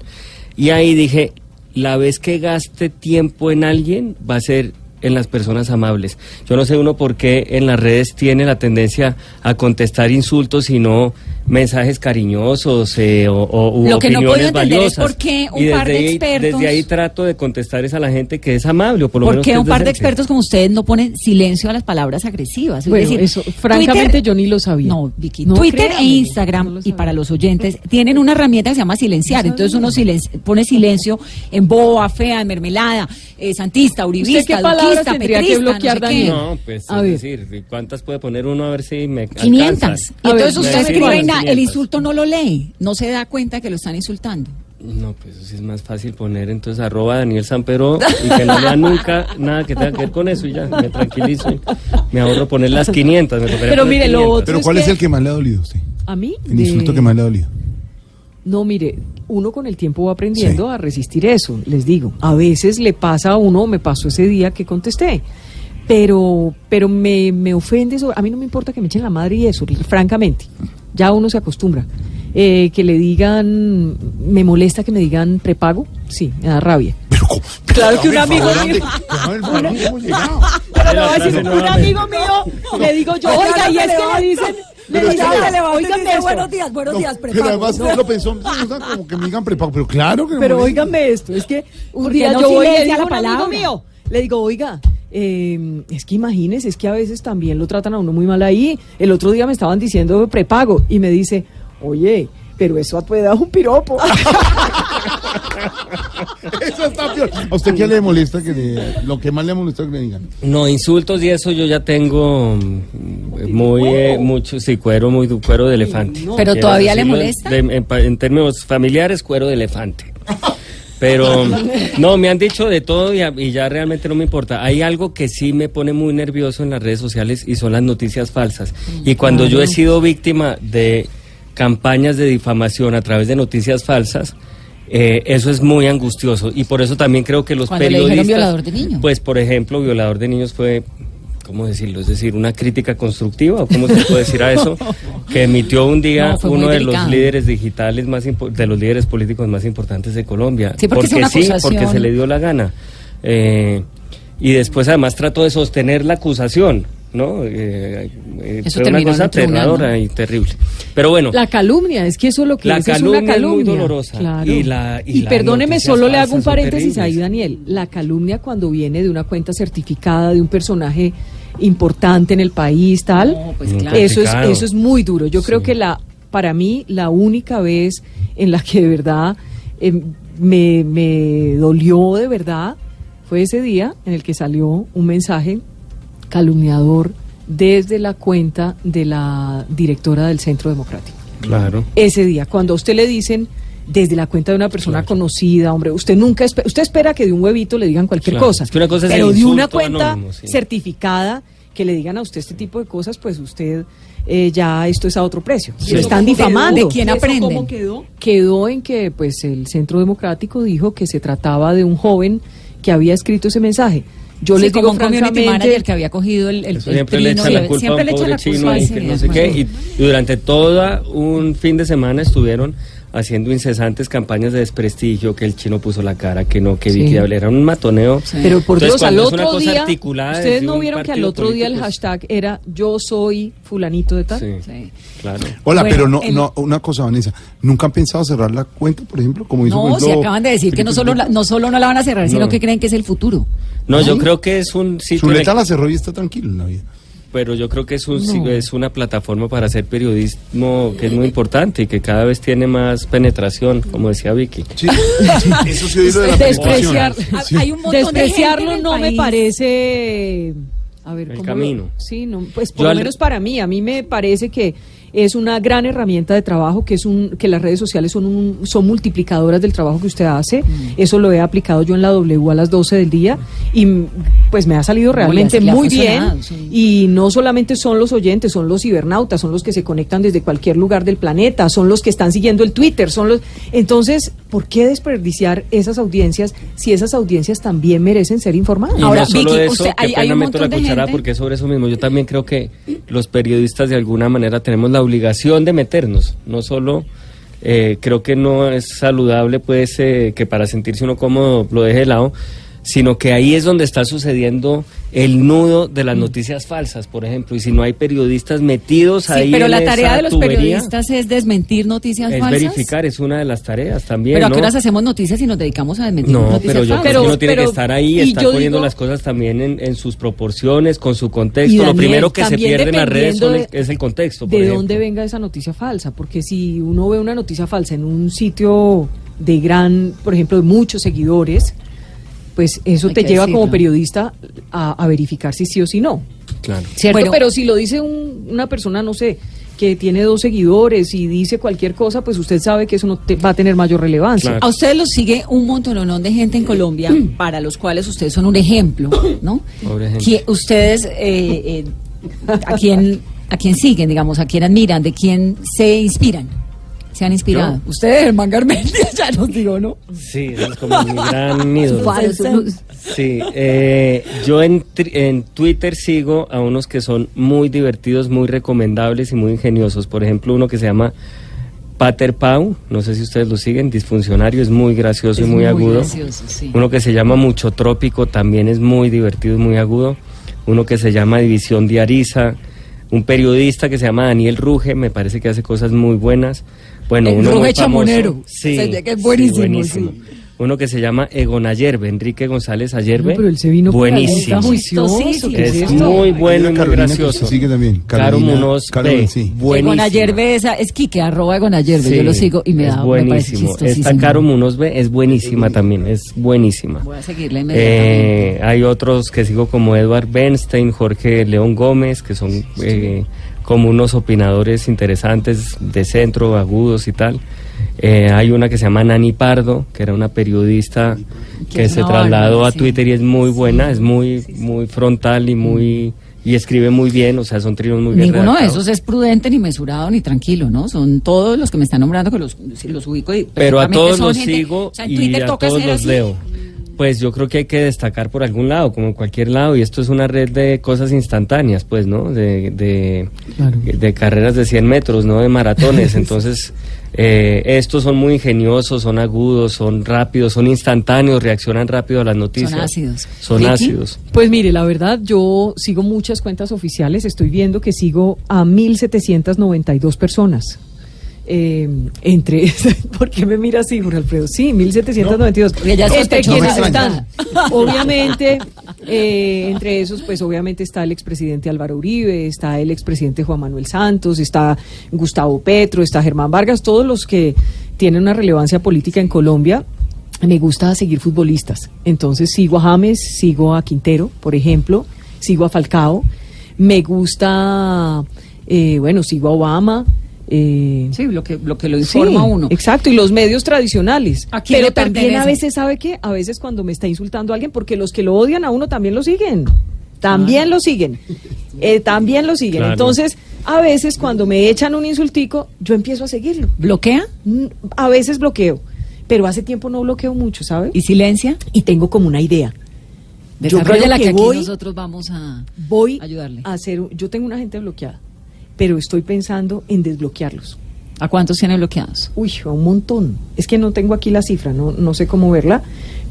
Y ahí dije, la vez que gaste tiempo en alguien va a ser en las personas amables. Yo no sé uno por qué en las redes tiene la tendencia a contestar insultos y no mensajes cariñosos eh, o, o- Lo que no opiniones puedo entender es valiosas. por qué un y par de ahí, expertos- desde ahí trato de contestar es a la gente que es amable o por lo ¿Por menos qué un es par de expertos como ustedes no ponen silencio a las palabras agresivas? Es Bueno, decir, eso, francamente, Twitter- yo ni lo sabía. No, Vicky. No, Twitter créame, e Instagram, y para los oyentes, tienen una herramienta que se llama silenciar. Entonces uno silenci- pone silencio en boba, fea, en mermelada, eh, santista, uribista, ¿Usted qué duquista, tendría que petrista, no bloquear, sé qué. Daniel? No, pues A es ver. decir, ¿cuántas puede poner uno a ver si me 500. alcanza? Y ver, entonces me usted escribe cuáles, na- el 500. insulto no lo lee, no se da cuenta que lo están insultando. No, pues eso sí es más fácil poner entonces arroba Daniel Sanperó y que no lea nunca nada que tenga que ver con eso y ya, me tranquilizo. y Me ahorro poner las 500. me tocaría Pero mire, lo 500. otro- Pero es ¿cuál que- es el que más le ha dolido a usted? ¿A mí? El De- insulto que más le ha dolido. No, mire, uno con el tiempo va aprendiendo Sí. a resistir eso, les digo. A veces le pasa a uno, me pasó ese día que contesté, pero, pero me, me ofende eso. A mí no me importa que me echen la madre y eso, francamente. Ya uno se acostumbra. Eh, que le digan, me molesta que me digan prepago, sí, me da rabia. Pero ¿cómo? Claro que un amigo mío- ¿dónde- hágame el favor, ¿dónde hemos llegado? Pero le a decir, un amigo mío, le digo yo, oiga, y me es que le dicen, le Pero dicen, que- oigan, oigan esto. buenos días, buenos No, días, pero prepago. además No. lo pensó, me gusta como que me digan prepago, pero claro que me Pero óigame esto, es que un ¿Por día no yo voy le digo la a un amigo mío, le digo, oiga, eh, es que imagínese, es que a veces también lo tratan a uno muy mal ahí. El otro día me estaban diciendo prepago y me dice, oye, pero eso a tu edad es un piropo. Eso está peor. ¿A usted qué le molesta que le- lo que más le molesta que le digan? No, insultos y eso yo ya tengo mm, muy, eh, mucho, sí, cuero, muy cuero de elefante. ¿Pero todavía le molesta? de- en, pa- en términos familiares, cuero de elefante. Pero no, me han dicho de todo y, ya realmente no me importa. Hay algo que sí me pone muy nervioso en las redes sociales y son las noticias falsas. Y cuando yo he sido víctima de campañas de difamación a través de noticias falsas, eh, eso es muy angustioso. Y por eso también creo que los Cuando le periodistas... violador de niños. Pues, por ejemplo, violador de niños fue... ¿Cómo decirlo? Es decir, una crítica constructiva, o cómo se puede decir a eso, que emitió un día No, uno de los líderes digitales más de los líderes políticos más importantes de Colombia. Sí, porque es sí, porque se le dio la gana. Eh, y después además trató de sostener la acusación, ¿no? Eh, eh, Eso fue una cosa aterradora y terrible. Pero bueno, La calumnia, es que eso lo que La es, es calumnia una es muy calumnia. dolorosa. Claro. Y la- y Y perdóneme, solo le hago un paréntesis ahí. Daniel. La calumnia cuando viene de una cuenta certificada de un personaje importante en el país, tal, No, pues claro. eso es eso es muy duro. Yo creo que la para mí la única vez en la que de verdad em, me, me dolió de verdad fue ese día en el que salió un mensaje calumniador desde la cuenta de la directora del Centro Democrático. Claro. Ese día, cuando a usted le dicen desde la cuenta de una persona conocida, hombre, usted nunca espe- usted espera que de un huevito le digan cualquier Claro, cosa, es que una cosa es pero de una cuenta anónimo, sí. certificada que le digan a usted este tipo de cosas, pues usted eh, ya esto es a otro precio. ¿Y Lo están quedó? difamando. ¿De quién ¿Y eso aprenden? cómo quedó? Quedó en que pues el Centro Democrático dijo que se trataba de un joven que había escrito ese mensaje. Yo Sí, les como digo un francamente, manager que había cogido el, el, siempre le trino echan y la le- culpa a siempre un le echan pobre la culpa chino a que día, no sé qué. Y, y durante todo un fin de semana estuvieron haciendo incesantes campañas de desprestigio, que el chino puso la cara, que no, que Sí. Vicky Abel, era un matoneo. Pero por Dios, al cuando es una otro cosa día, articulada ustedes no vieron que al otro día el pues, hashtag era yo soy fulanito de tal. Sí, Sí. claro. Hola, Bueno, pero no, el- no, una cosa, Vanessa. ¿Nunca han pensado cerrar la cuenta, por ejemplo? Como hizo No, si acaban de decir que no solo, la, no solo no la van a cerrar, sino No. que creen que es el futuro. No, yo creo que es un sitio, en el- Zuleta la cerró y está tranquilo en la vida. Pero yo creo que es, un, No. es una plataforma para hacer periodismo que es muy importante y que cada vez tiene más penetración, como decía Vicky. Sí, eso sí lo de la Despreciar, penetración. Sí. Hay un montón de gente despreciarlo el no me parece a ver El ¿cómo camino. lo- sí no pues por Yo lo al- menos para mí a mí me parece que es una gran herramienta de trabajo que es un que las redes sociales son un, son multiplicadoras del trabajo que usted hace Mm. eso lo he aplicado yo en la W a las 12 del día y mm, pues me ha salido realmente muy bien sí. y no solamente son los oyentes son los cibernautas son los que se conectan desde cualquier lugar del planeta son los que están siguiendo el Twitter son los entonces ¿por qué desperdiciar esas audiencias si esas audiencias también merecen ser informadas? Y Ahora, no solo Vicky, eso, usted- qué hay- hay pena un meto la cuchara gente- porque es sobre eso mismo. Yo también creo que los periodistas de alguna manera tenemos la obligación de meternos, no solo eh, creo que no es saludable pues eh, que para sentirse uno cómodo lo deje de lado, sino que ahí es donde está sucediendo el nudo de las noticias falsas, por ejemplo, y si no hay periodistas metidos Sí, ahí pero en la tarea esa de los tubería, periodistas es desmentir noticias es falsas. verificar, es una de las tareas también, Pero a ¿no? qué horas hacemos noticias y nos dedicamos a desmentir No, noticias pero yo falsas? creo Pero- que uno tiene pero- que estar ahí estar poniendo digo- las cosas también en, en sus proporciones, con su contexto. Lo primero que se pierde en las redes son el- es el contexto. por de ejemplo. dónde venga esa noticia falsa, porque si uno ve una noticia falsa en un sitio de gran, por ejemplo, de muchos seguidores, pues eso Hay te lleva decirlo. como periodista a, a verificar si sí o si no. Claro. ¿Cierto? Bueno. pero si lo dice un- una persona, no sé, que tiene dos seguidores y dice cualquier cosa, pues usted sabe que eso no te- va a tener mayor relevancia. Claro. A ustedes los sigue un montón de gente en Colombia, para los cuales ustedes son un ejemplo, ¿no? Pobre gente. Que ustedes, eh, eh, ¿a, quién, ¿a quién siguen, digamos? ¿A quién admiran? ¿De quién se inspiran? ¿Se han inspirado? Ustedes, Germán Garmendia, ya nos digo, ¿no? Sí, es como mi gran ídolo. Sí, eh, yo en, en Twitter sigo a unos que son muy divertidos, muy recomendables y muy ingeniosos. Por ejemplo, uno que se llama Pater Pau, no sé si ustedes lo siguen, disfuncionario, es muy gracioso Es y muy, agudo. gracioso, sí. Uno que se llama Mucho Trópico también es muy divertido y muy agudo. Uno que se llama División Diariza. Un periodista que se llama Daniel Ruge, me parece que hace cosas muy buenas. Bueno, El uno muy famoso. Chamonero. Sí, O sea, que es sí, buenísimo, sí. Uno que se llama Egon Ayerbe, Enrique González Ayerbe. No, pero él se vino buenísimo. está juicioso, Chistosísimo. ¿qué es Es muy bueno y muy Carolina que gracioso. sigue también, Caro Carolina- Munoz Carolina, B, sí. buenísimo. Egon Ayerbe, esa, es Quique, arroba Egon Ayerbe, Sí, yo lo sigo y me es da, me parece buenísimo. chistosísimo. Esta Caro Munoz B es buenísima también, es buenísima. Voy a seguirla inmediatamente. Eh, hay otros que sigo como Edward Bernstein, Jorge León Gómez, que son eh, como unos opinadores interesantes de centro, agudos y tal. Eh, hay una que se llama Nani Pardo, que era una periodista Que se trasladó a. Twitter y es muy buena, es muy muy frontal y muy y escribe muy bien, o sea, son trinos muy bien Ninguno de esos es prudente, ni mesurado, ni tranquilo, ¿no? Son todos los que me están nombrando que los, los ubico. y Pero a todos los gente- sigo o sea, en y a todos los así. leo. Pues yo creo que hay que destacar por algún lado, como en cualquier lado, y esto es una red de cosas instantáneas, pues, ¿no? De, de, Claro. de carreras de 100 metros, ¿no? De maratones. Entonces, eh, estos son muy ingeniosos, son agudos, son rápidos, son instantáneos, reaccionan rápido a las noticias. Son ácidos. Son Vicky. ácidos. Pues mire, la verdad, yo sigo muchas cuentas oficiales. Estoy viendo que sigo a 1.792 personas. Eh, entre. ¿Por qué me mira así, Jorge Alfredo? Sí, 1.792. porque ya entre quienes están. Obviamente, eh, entre esos, pues obviamente está el expresidente Álvaro Uribe, está el expresidente Juan Manuel Santos, está Gustavo Petro, está Germán Vargas, todos los que tienen una relevancia política en Colombia. me gusta seguir futbolistas. Entonces sigo a James, sigo a Quintero, por ejemplo, sigo a Falcao. Me gusta, eh, bueno, sigo a Obama. Eh, Sí, lo que, lo que lo informa Sí, uno. Exacto, y los medios tradicionales. ¿A quién Pero también a veces, ¿sabe qué? A veces cuando me está insultando a alguien, porque los que lo odian a uno también lo siguen. También lo siguen. Eh, también lo siguen. Claro. Entonces, a veces cuando me echan un insultico, yo empiezo a seguirlo. ¿Bloquea? Mm, A veces bloqueo, pero hace tiempo no bloqueo mucho, ¿sabe? ¿Y silencia? Y tengo como una idea. Yo Desarrolla creo la que, que aquí voy- nosotros vamos a Voy ayudarle. a hacer, un- yo tengo una gente bloqueada, pero estoy pensando en desbloquearlos. ¿A cuántos tiene bloqueados? Uy, a un montón. Es que no tengo aquí la cifra, no, no sé cómo verla,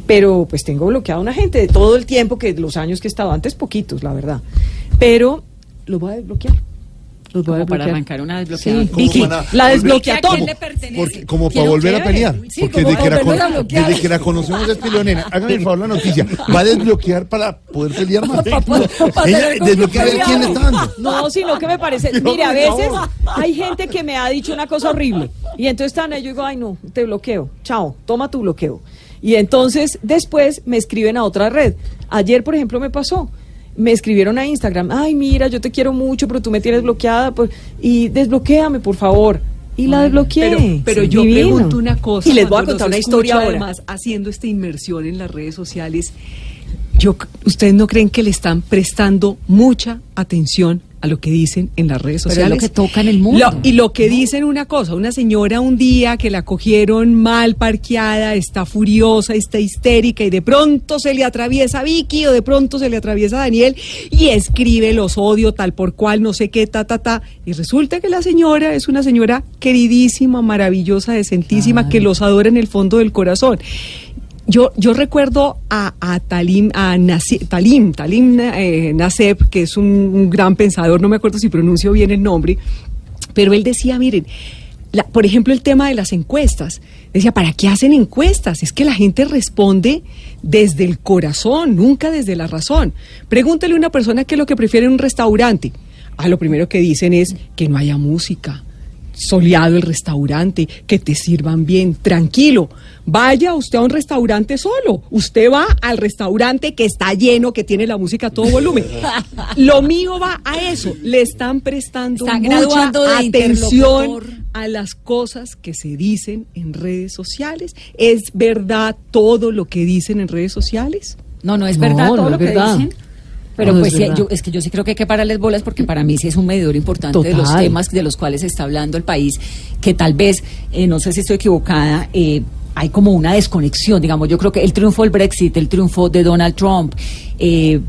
pero pues tengo bloqueada una gente de todo el tiempo que los años que he estado antes, poquitos, la verdad. Pero los voy a desbloquear. Los voy a para arrancar una desbloqueada. Sí. ¿Cómo Vicky, a la desbloquea ¿A todo. quién le pertenece? Porque, como para volver a pelear. sí, porque desde que, la, con- desde que la conocemos es peleonera. Hágame el favor la noticia. Va a desbloquear para poder pelear más. Pa- pa- pa- Ella desbloquea a ver quién le está dando. No, sino que me parece. Mire, a veces hay gente que me ha dicho una cosa horrible. Y entonces están ahí, yo digo, ay, no, te bloqueo. Chao, toma tu bloqueo. Y entonces después me escriben a otra red. Ayer, por ejemplo, me pasó. Me escribieron a Instagram, ay, mira, yo te quiero mucho, pero tú me tienes bloqueada. Pues, y desbloquéame, por favor. Y la desbloqueé. Pero, pero Sí, yo divino. pregunto una cosa. Y les voy a contar una historia ahora. Además, haciendo esta inmersión en las redes sociales, yo, ¿ustedes no creen que le están prestando mucha atención a lo que dicen en las redes Pero es sociales? lo que toca en el mundo. Lo- y lo que dicen una cosa, una señora un día que la cogieron mal parqueada, está furiosa, está histérica y de pronto se le atraviesa Vicky o de pronto se le atraviesa Daniel y escribe los odio tal por cual, no sé qué, ta, ta, ta. Y resulta que la señora es una señora queridísima, maravillosa, decentísima, que los adora en el fondo del corazón. Yo, yo recuerdo a, Talim, a Talim, Talim eh, Naseb, que es un, un gran pensador, no me acuerdo si pronuncio bien el nombre, pero él decía, miren, la- por ejemplo, el tema de las encuestas. Decía, ¿para qué hacen encuestas? Es que la gente responde desde el corazón, nunca desde la razón. Pregúntale a una persona qué es lo que prefiere en un restaurante. Ah, lo primero que dicen es que no haya música, soleado el restaurante, que te sirvan bien, tranquilo. Vaya usted a un restaurante solo. Usted va al restaurante que está lleno, que tiene la música a todo volumen. Lo mío va a eso. Le están prestando mucha atención a las cosas que se dicen en redes sociales. ¿Es verdad todo lo que dicen en redes sociales? No, no es No, verdad no todo es lo que verdad. dicen. Pero No, pues es sí, yo, es que yo sí creo que hay que pararles bolas porque para mí sí es un medidor importante de los temas de los cuales está hablando el país, que tal vez, eh, no sé si estoy equivocada, eh, hay como una desconexión, digamos, yo creo que el triunfo del Brexit, el triunfo de Donald Trump, eh,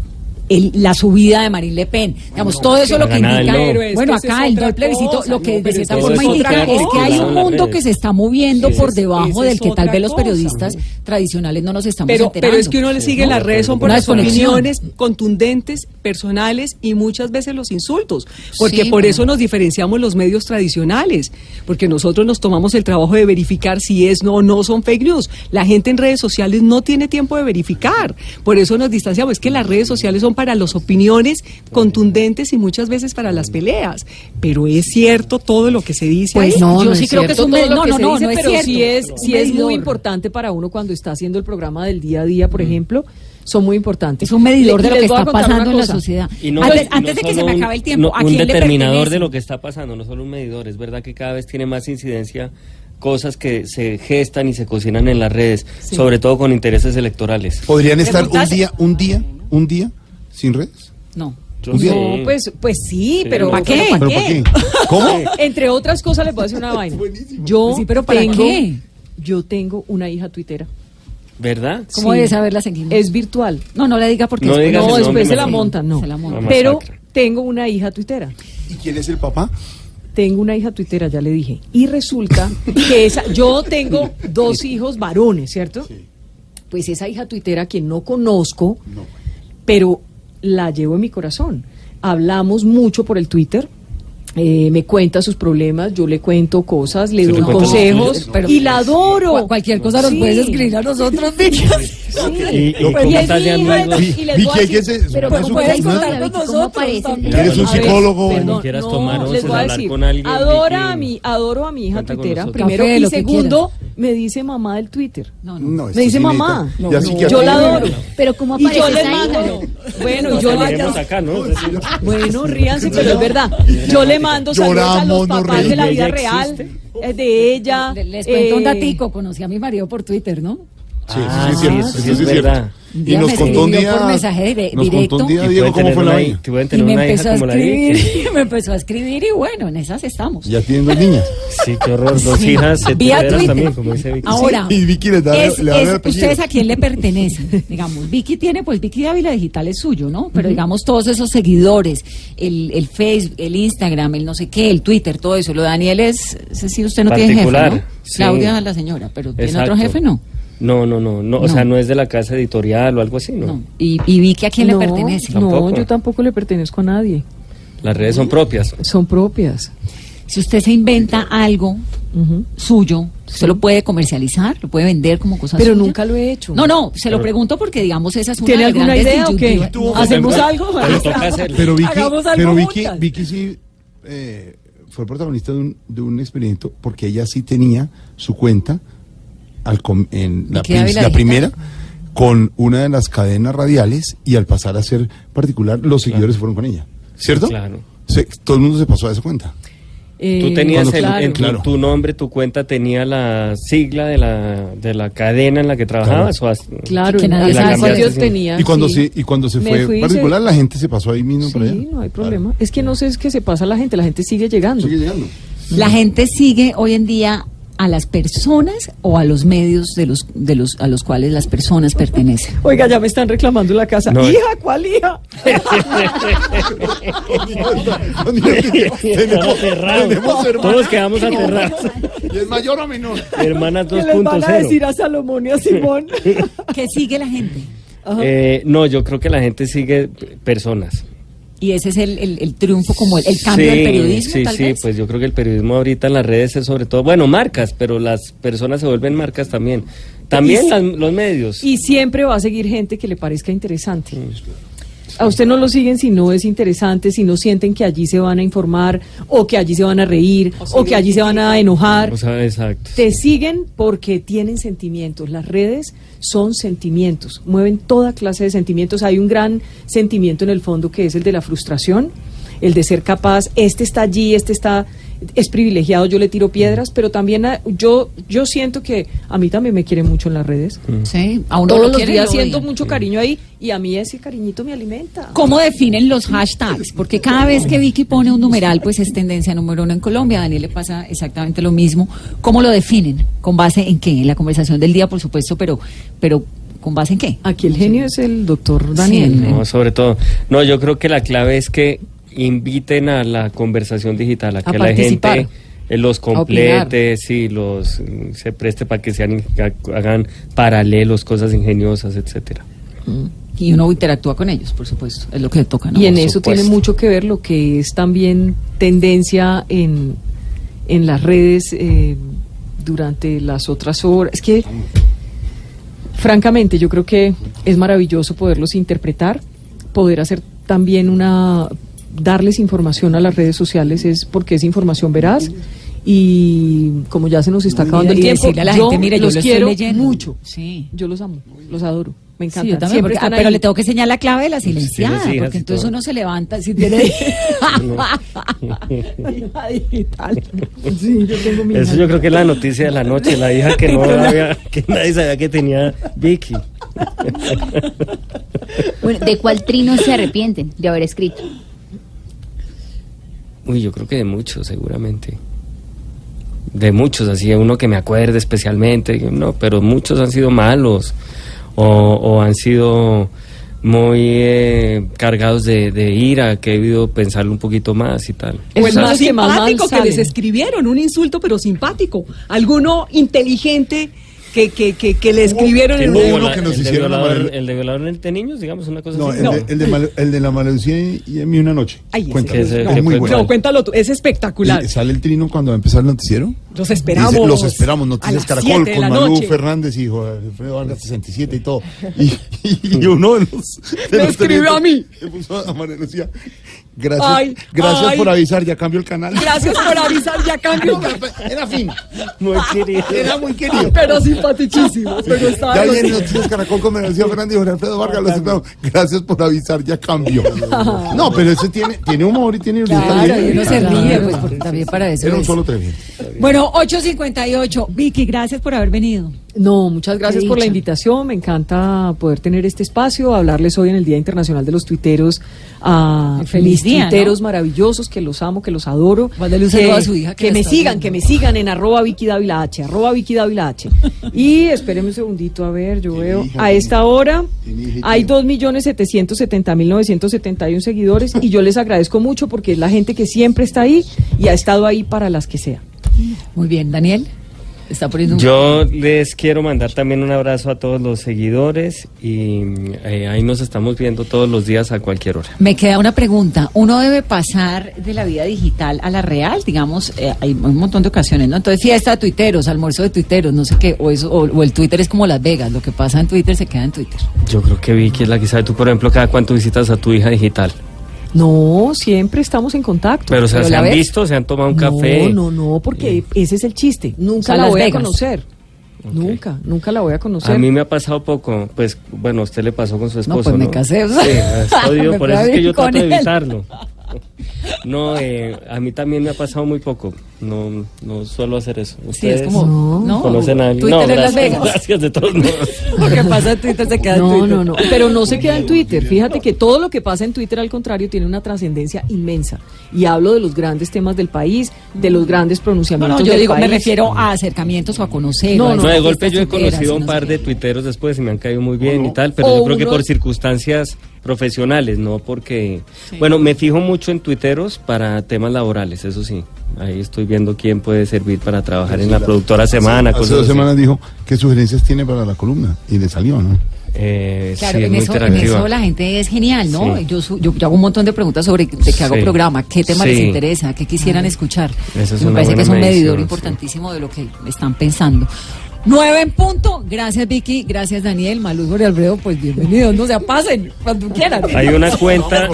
el- la subida de Marine Le Pen, digamos, todo eso lo que indica, es bueno, que esa acá es el no plebiscito, cosa, lo que no, de cierta forma es indica es que hay un mundo que se está moviendo Sí, por debajo del que tal vez los cosa. periodistas tradicionales no nos estamos Pero, enterando. pero es que uno le sigue ¿no? las redes, son por las opiniones contundentes, personales y muchas veces los insultos. Porque Sí, por bueno. eso nos diferenciamos los medios tradicionales. Porque nosotros nos tomamos el trabajo de verificar si es no o no son fake news. La gente en redes sociales no tiene tiempo de verificar. Por eso nos distanciamos. Es que las redes sociales son para las opiniones contundentes y muchas veces para las peleas. Pero es cierto todo lo que se dice Pues ahí. no, yo no sí es creo que es un todo me- lo no, que no, se no, dice, no es pero cierto. sí es- sí es muy medidor. importante para uno cuando está haciendo el programa del día a día, por ejemplo, son muy importantes. Es un medidor de lo que está pasando en la sociedad. Y no- antes y no antes de que se me un- acabe el tiempo, no, ¿a un quién determinador de lo que está pasando, no solo un medidor. Es verdad que cada vez tiene más incidencia cosas que se gestan y se cocinan en las redes, sobre todo con intereses electorales. ¿Podrían estar un día, un día, un día sin redes? No. Yo sí. No, pues, pues sí, Sí. pero ¿Pa' qué? pero ¿Pero para qué? ¿Cómo? Entre otras cosas voy a decir una vaina. Yo Sí, pero ¿para tengo, qué? Yo tengo una hija tuitera. ¿Verdad? ¿Cómo Sí. debe saberla seguir? Es virtual. No, no le diga porque No diga No, después nombre, se la sí. montan, no. Se la montan. Una Pero tengo una hija tuitera. ¿Y quién es el papá? Tengo una hija tuitera, ya le dije. Y resulta que esa, yo tengo dos hijos varones, ¿cierto? Pues esa hija tuitera que no conozco, No. pero la llevo en mi corazón. Hablamos mucho por el Twitter. eh, me cuenta sus problemas, yo le cuento cosas, le ¿Se doy consejos Pero- y la adoro. Cu- cualquier cosa nos Sí. puedes escribir a nosotros, Vicky. Sí. ¿Y, y cómo Y es les voy a decir- pero se ¿cómo supone, puedes ¿no? contar David, con ¿cómo nosotros? Eres un A ver, psicólogo. perdón, Quieras no, tomar les voy a decir, con alguien, Vicky. a mi, adoro a mi hija tuitera, primero y segundo, me dice mamá del Twitter. No, no. No, Me dice mamá. yo la adoro. Pero ¿cómo Y aparece yo le mando, bueno, yo le ¿no? Bueno, ríanse, pero es verdad. Yo le mando saludos a los papás de la vida ¿Ella real, existe? eh, de ella. Le- Les cuento un eh, datico, conocí a mi marido por Twitter, ¿no? Sí, sí, Ah, sí, es cierto, sí, eso sí, sí es es cierto. verdad. Un Y nos contó un día, por mensaje dire- nos contó un directo. día, Diego, cómo fue la vaina. Y me empezó a escribir, y me empezó a escribir y bueno, en esas estamos. Ya tienen dos niñas. Sí, qué horror. Dos hijas también, como dice Vicky. Ahora, Y Vicky les da-. ¿ustedes a quién le pertenecen? digamos, Vicky tiene, pues Vicky Dávila Digital es suyo, ¿no? Pero digamos, todos esos seguidores, el, el Facebook, el Instagram, el no sé qué, el Twitter, todo eso. Lo de Daniel es, sí, usted no tiene jefe, ¿no? Claudia, la señora, pero ¿tiene otro jefe? No. No, no, no, no, o sea, no es de la casa editorial o algo así, ¿no? No. ¿Y, y Vicky a quién no, le pertenece? No, Tampoco. yo tampoco le pertenezco a nadie. Las redes son propias. Son propias. Si usted se inventa algo Ujú. suyo, ¿usted lo puede comercializar? ¿Lo puede vender como cosa Pero suya? nunca lo he hecho. No, no, se lo pregunto porque, digamos, esa es una ¿Tiene de alguna grandes idea o qué? disyuntivas. Tuvo No, ¿Hacemos Pero- algo? pero toca hacerlo. Pero Vicky, Hagamos algo pero Vicky, juntas. Vicky sí eh, fue protagonista de un, de un experimento porque ella sí tenía su cuenta al com- en la, la primera con una de las cadenas radiales y al pasar a ser particular los seguidores fueron con ella, ¿cierto? Claro. Se- todo el mundo se pasó a esa cuenta. Eh, Tú tenías el- claro. en tu, Claro. tu nombre, tu cuenta tenía la sigla de la, de la cadena en la que trabajabas. o has- Claro, Que nadie sabe tenía. y cuando sí. se y cuando se Me fue particular se- la gente se pasó ahí mismo para allá. Sí, no hay Claro. problema. Es que no sé, es que se pasa la gente, la gente sigue llegando. Sigue llegando. La gente sigue hoy en día a las personas o a los medios de los de los a los cuales las personas pertenecen. Oiga, ya me están reclamando la casa. No. hija, ¿cuál hija? tenemos, tenemos. Todos quedamos aterrados. ¿Y es mayor o menor? Hermanas ¿Qué les van a decir 2.0. a Salomón y a Simón? ¿Qué sigue la gente? Eh, no, yo creo que la gente sigue personas. Y ese es el, el- el triunfo, como el, el cambio Sí, del periodismo, Sí, tal sí, vez. pues yo creo que el periodismo ahorita en las redes es sobre todo, bueno, marcas, pero las personas se vuelven marcas también. También Y- las- los medios. Y siempre va a seguir gente que le parezca interesante. A usted no lo siguen si no es interesante, si no sienten que allí se van a informar, o que allí se van a reír, o que allí se van a enojar. O sea, exacto. Te siguen porque tienen sentimientos. Las redes son sentimientos, mueven toda clase de sentimientos. Hay un gran sentimiento en el fondo que es el de la frustración, el de ser capaz, este está allí, este está es privilegiado, yo le tiro piedras, pero también a- yo yo siento que a mí también me quieren mucho en las redes. Sí, a uno Todos lo los quieren y días lo siento mucho cariño ahí y a mí ese cariñito me alimenta. ¿Cómo definen los hashtags? Porque cada vez que Vicky pone un numeral, pues es tendencia número uno en Colombia. A Daniel le pasa exactamente lo mismo. ¿Cómo lo definen? ¿Con base en qué? En la conversación del día, por supuesto, pero, pero ¿con base en qué? Aquí el genio es el doctor Daniel. Sí, No, sobre todo. No, yo creo que la clave es que inviten a la conversación digital, a A que la gente eh, los complete, sí, los mm, se preste para que sean ha- hagan paralelos, cosas ingeniosas, etcétera. Y uno interactúa con ellos, por supuesto. Es lo que toca, ¿no? Y en Por eso supuesto. tiene mucho que ver lo que es también tendencia en, en las redes eh, durante las otras horas. Es que, francamente, yo creo que es maravilloso poderlos interpretar, poder hacer también una darles información a las redes sociales es porque es información veraz y como ya se nos está acabando el Y tiempo, decirle a la yo gente, mire, yo los quiero leyendo. mucho. Sí. Yo los amo, los adoro, me encanta. Sí, yo también, porque- ah, pero le tengo que enseñar la clave de la silenciada, porque entonces todo. uno se levanta si tiene digital. Sí, yo tengo mi Eso hija. yo creo que es la noticia de la noche, la hija que no había, que nadie sabía que tenía Vicky. Bueno, ¿de cuál trino se arrepienten de haber escrito? Uy, yo creo que de muchos, seguramente. De muchos, así uno que me acuerde especialmente, no, pero muchos han sido malos o, o han sido muy eh, cargados de, de ira, que he debido pensarlo un poquito más y tal. Es O el más que simpático que les escribieron, un insulto pero simpático. Alguno inteligente que, que, que, que le escribieron en un... uno la- que nos el, de hicieron la violador, mala- el de violador de niños, digamos, una cosa No, así. el, No. De, el, de mal- el de la maledición y en mí una noche. Ay, Cuéntalo. Es muy bueno. No, cuéntalo tú, es espectacular. Y sale el trino cuando va a empezar el noticiero. Los esperamos. Dice, los esperamos, Noticias Caracol, de con la Malú noche. Fernández y Jorge Alfredo Vargas 67 y todo. Y, Y uno de los. de Me los escribió a mí. A María Lucía. Gracias, Ay, gracias ay. por avisar, ya cambio el canal. Gracias por avisar, ya cambio. Era fin. Muy querido. Era muy querido. Pero simpaticísimo. Pero estaba Ya viene Noticias Caracol con Lucía Fernández y Jorge Alfredo Vargas. Los esperamos. Gracias por avisar, ya cambio. No, pero ese tiene, tiene humor y tiene Claro, y uno se ríe, pues porque también para eso Era un solo treviño. Bueno, 8.58. Vicky, gracias por haber venido. No, muchas gracias por la invitación. Me encanta poder tener este espacio, hablarles hoy en el Día Internacional de los Tuiteros a Feliz mis día, ¿no? tuiteros maravillosos que los amo, que los adoro. Mándale un que, saludo a su hija que me sigan, viendo. que me sigan en arroba Vicky Dávila H, arroba Vicky Dávila H. Y espérenme un segundito, a ver, yo veo, hija, a esta hora hay tiene- 2.770.971 seguidores y yo les agradezco mucho porque es la gente que siempre está ahí y ha estado ahí para las que sea. Muy bien, Daniel. Está poniendo un... Yo les quiero mandar también un abrazo a todos los seguidores y eh, ahí nos estamos viendo todos los días a cualquier hora. Me queda una pregunta. ¿Uno debe pasar de la vida digital a la real? Digamos, eh, hay un montón de ocasiones, ¿no? Entonces, fiesta de tuiteros, almuerzo de tuiteros, no sé qué, o, eso, o, o el Twitter es como Las Vegas, lo que pasa en Twitter se queda en Twitter. Yo creo que Vicky es la que sabe. Tú, por ejemplo, cada cuánto visitas a tu hija digital. No, siempre estamos en contacto. Pero, o sea, ¿Pero se han ves? visto, se han tomado un café. No, no, no, porque ese es el chiste. Nunca sea, la voy Vegas. a conocer. Nunca, nunca la voy a conocer. A mí me ha pasado poco, pues bueno, a usted le pasó con su esposo. pues me casé, o sea, Sí, es jodido, por eso es que yo trato de evitarlo. No, eh, a mí también me ha pasado muy poco. No, no suelo hacer eso. Sí, es ¿Ustedes como... ¿no? conocen a alguien? Twitter no, en Las gracias, Vegas. gracias de todos modos. Lo que pasa en Twitter se queda en No, Twitter. no, no, pero no se queda en Twitter. Fíjate que todo lo que pasa en Twitter, al contrario, tiene una trascendencia inmensa. Y hablo de los grandes temas del país, de los grandes No, pronunciamientos no, yo del digo, me refiero a acercamientos o a conocer. No, No, de golpe yo he conocido un no par de tuiteros después y me han caído muy bien y tal, pero O yo creo que por circunstancias profesionales, no porque... Bueno, me fijo mucho en tuiteros para temas laborales, eso sí. Ahí estoy viendo quién puede servir para trabajar en la productora Semana. Hace cosas dos así. semanas dijo qué sugerencias tiene para la columna y le salió, ¿no? Eh, Claro, sí, en, eso, en eso la gente es genial, ¿no? Sí. Yo, su- yo, yo hago un montón de preguntas sobre de qué hago Sí. programa, qué tema les interesa, qué quisieran escuchar. Es me parece que es un medidor importantísimo de lo que están pensando. Nueve en punto. Gracias, Vicky. Gracias, Daniel. Malú y Jorge Alfredo, pues bienvenidos. No se pasen cuando quieran. Hay una cuenta,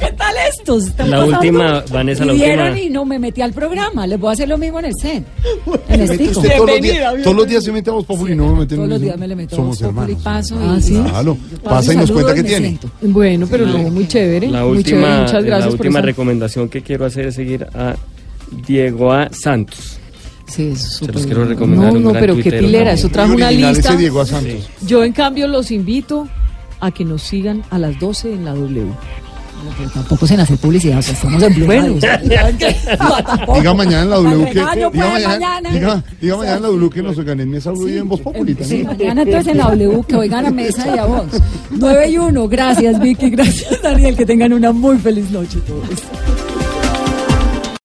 ¿Qué tal estos? ¿Están La pasando? última, Vanessa, la última. y no me metí al programa. Les voy a hacer lo mismo en el set. En el todos, los Bienvenida, días, todos los días se mete a Voz Populi y no me meten Todos los días me le meto Somos hermanos. paso Ah, y- ¿sí? Claro, pasa y nos cuenta qué tiene. siento. Bueno, pero no, muy chévere. la muy chévere. última, Muchas la gracias por última recomendación que quiero hacer es seguir a Diego A. Santos. Sí, es Se súper los quiero recomendar. No, un no, gran pero qué pilera, también. eso trajo una lista. ese Diego Santos. Yo, en cambio, los invito a que nos sigan a las 12 en la W. Pero tampoco sin hacer publicidad, o sea, estamos en Blue Bueno. No. Diga mañana en la W que. Regaño, Diga pues, mañana, mañana. diga, diga mañana en la W que nos oigan en Mesa Blue y en Voz Populi Sí, mañana entonces en la W, que oigan a mesa y a vos. 9 y 1, gracias Vicky, gracias Daniel, que tengan una muy feliz noche todos.